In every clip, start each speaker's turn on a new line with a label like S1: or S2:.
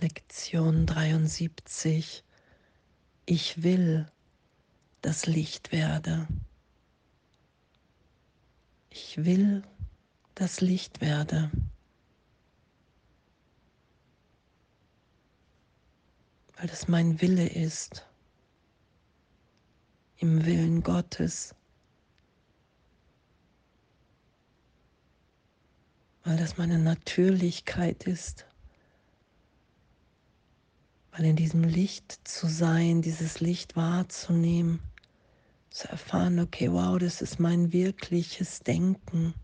S1: Lektion 73. Ich will das Licht werde. Ich will das Licht werde. Weil das mein Wille ist, im Willen Gottes. Weil das meine Natürlichkeit ist weil in diesem Licht zu sein, dieses Licht wahrzunehmen, zu erfahren, okay, wow, das ist mein wirkliches Denken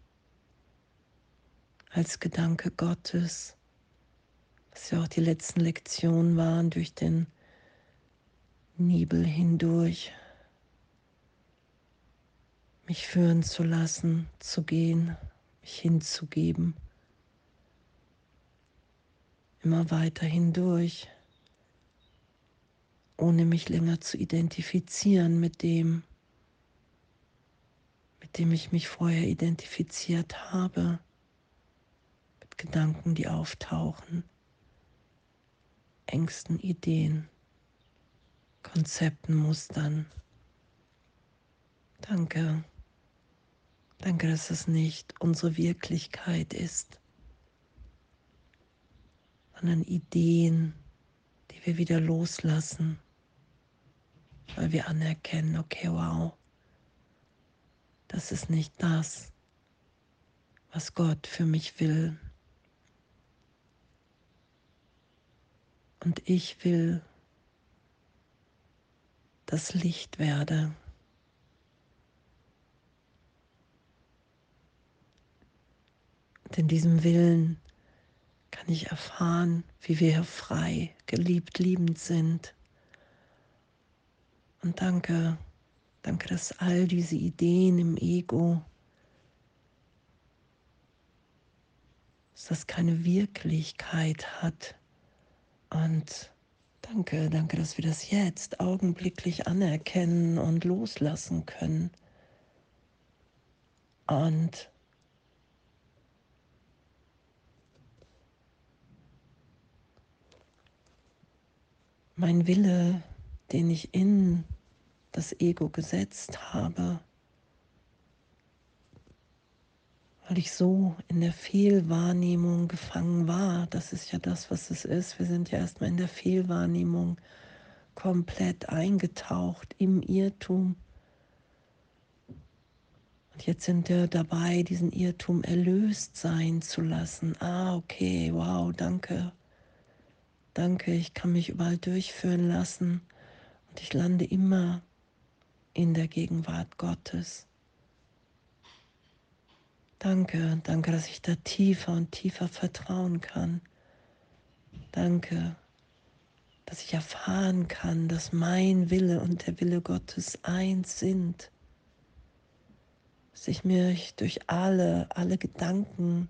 S1: als Gedanke Gottes, was ja auch die letzten Lektionen waren, durch den Nibel hindurch, mich führen zu lassen, zu gehen, mich hinzugeben, immer weiter hindurch ohne mich länger zu identifizieren mit dem, mit dem ich mich vorher identifiziert habe, mit Gedanken, die auftauchen, Ängsten, Ideen, Konzepten, Mustern. Danke. Danke, dass es nicht unsere Wirklichkeit ist, sondern Ideen, die wir wieder loslassen weil wir anerkennen, okay, wow, das ist nicht das, was Gott für mich will. Und ich will das Licht werde. Und in diesem Willen kann ich erfahren, wie wir frei, geliebt, liebend sind. Und danke, danke, dass all diese Ideen im Ego, dass das keine Wirklichkeit hat. Und danke, danke, dass wir das jetzt augenblicklich anerkennen und loslassen können. Und mein Wille, den ich in das Ego gesetzt habe, weil ich so in der Fehlwahrnehmung gefangen war. Das ist ja das, was es ist. Wir sind ja erstmal in der Fehlwahrnehmung komplett eingetaucht im Irrtum. Und jetzt sind wir dabei, diesen Irrtum erlöst sein zu lassen. Ah, okay, wow, danke. Danke, ich kann mich überall durchführen lassen. Und ich lande immer in der Gegenwart Gottes. Danke, danke, dass ich da tiefer und tiefer vertrauen kann. Danke, dass ich erfahren kann, dass mein Wille und der Wille Gottes eins sind. Dass ich mich durch alle, alle Gedanken,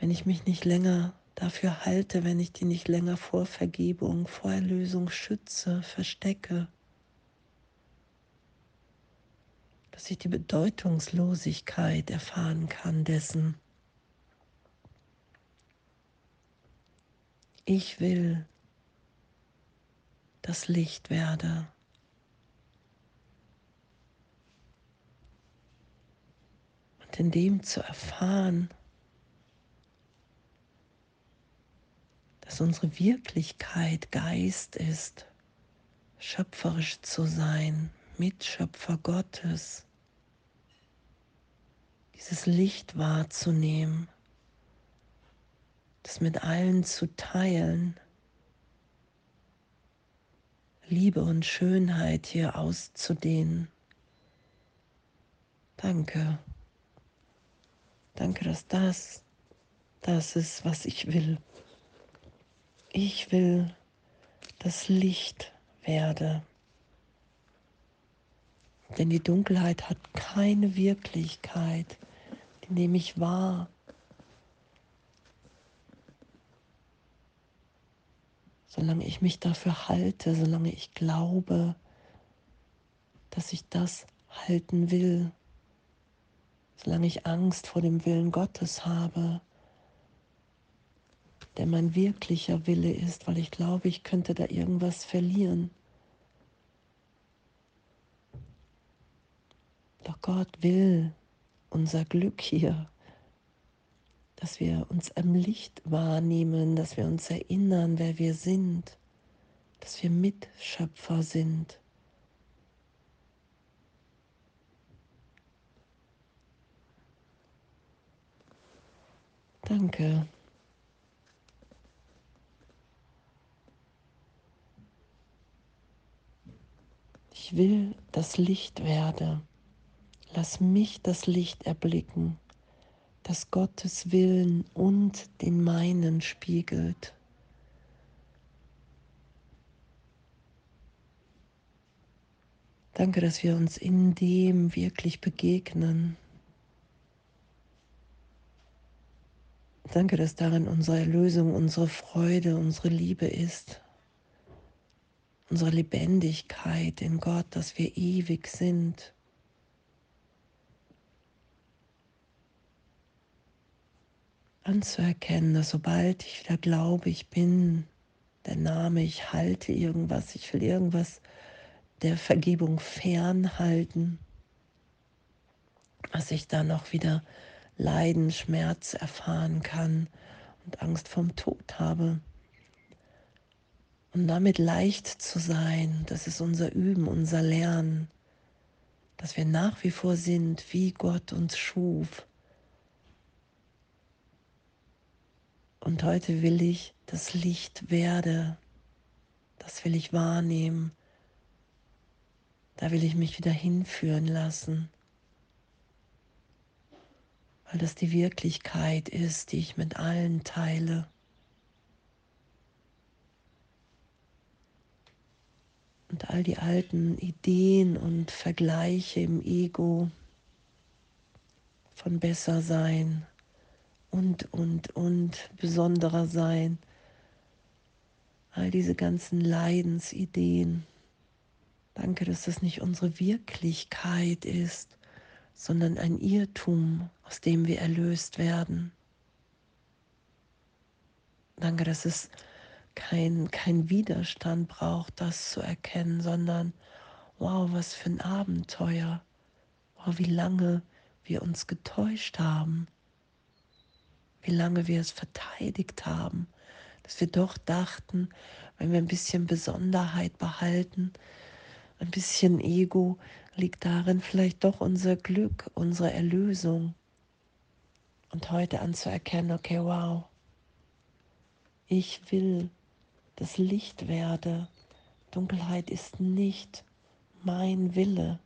S1: wenn ich mich nicht länger dafür halte, wenn ich die nicht länger vor Vergebung, vor Erlösung schütze, verstecke, dass ich die Bedeutungslosigkeit erfahren kann dessen. Ich will das Licht werde. Und in dem zu erfahren, dass unsere Wirklichkeit Geist ist, schöpferisch zu sein, Mitschöpfer Gottes, dieses Licht wahrzunehmen, das mit allen zu teilen, Liebe und Schönheit hier auszudehnen. Danke. Danke, dass das das ist, was ich will. Ich will das Licht werde. Denn die Dunkelheit hat keine Wirklichkeit, die nehme ich wahr. Solange ich mich dafür halte, solange ich glaube, dass ich das halten will, solange ich Angst vor dem Willen Gottes habe, der mein wirklicher Wille ist, weil ich glaube, ich könnte da irgendwas verlieren. Doch Gott will unser Glück hier, dass wir uns am Licht wahrnehmen, dass wir uns erinnern, wer wir sind, dass wir Mitschöpfer sind. Danke. Ich will das Licht werde. Lass mich das Licht erblicken, das Gottes Willen und den meinen spiegelt. Danke, dass wir uns in dem wirklich begegnen. Danke, dass darin unsere Erlösung, unsere Freude, unsere Liebe ist. Unsere Lebendigkeit in Gott, dass wir ewig sind. Anzuerkennen, dass sobald ich wieder glaube, ich bin der Name, ich halte irgendwas, ich will irgendwas der Vergebung fernhalten, dass ich dann noch wieder Leiden, Schmerz erfahren kann und Angst vom Tod habe. Und damit leicht zu sein, das ist unser Üben, unser Lernen, dass wir nach wie vor sind, wie Gott uns schuf. Und heute will ich das Licht werde, das will ich wahrnehmen, da will ich mich wieder hinführen lassen. Weil das die Wirklichkeit ist, die ich mit allen teile. Und all die alten Ideen und Vergleiche im Ego von besser sein und, und, und besonderer sein, all diese ganzen Leidensideen. Danke, dass das nicht unsere Wirklichkeit ist sondern ein Irrtum, aus dem wir erlöst werden. Danke, dass es kein, kein Widerstand braucht, das zu erkennen, sondern wow, was für ein Abenteuer. Wow, wie lange wir uns getäuscht haben. Wie lange wir es verteidigt haben. Dass wir doch dachten, wenn wir ein bisschen Besonderheit behalten, ein bisschen Ego, liegt darin vielleicht doch unser Glück, unsere Erlösung. Und heute anzuerkennen, okay, wow, ich will das Licht werde. Dunkelheit ist nicht mein Wille.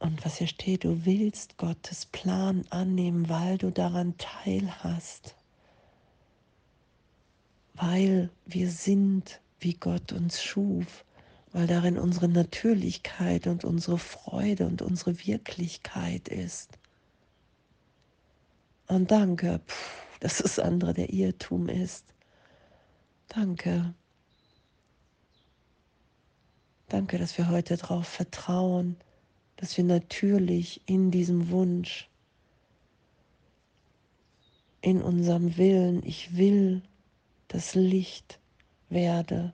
S1: Und was hier steht, du willst Gottes Plan annehmen, weil du daran teilhast weil wir sind, wie Gott uns schuf, weil darin unsere Natürlichkeit und unsere Freude und unsere Wirklichkeit ist. Und danke, pff, dass das andere der Irrtum ist. Danke. Danke, dass wir heute darauf vertrauen, dass wir natürlich in diesem Wunsch, in unserem Willen, ich will das Licht werde.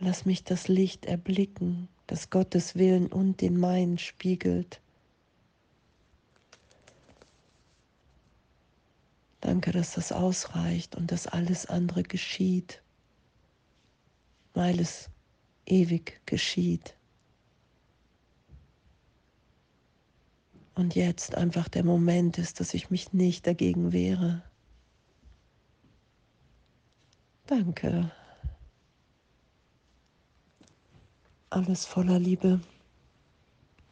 S1: Lass mich das Licht erblicken, das Gottes Willen und den meinen spiegelt. Danke, dass das ausreicht und dass alles andere geschieht, weil es ewig geschieht. Und jetzt einfach der Moment ist, dass ich mich nicht dagegen wehre. Danke. Alles voller Liebe.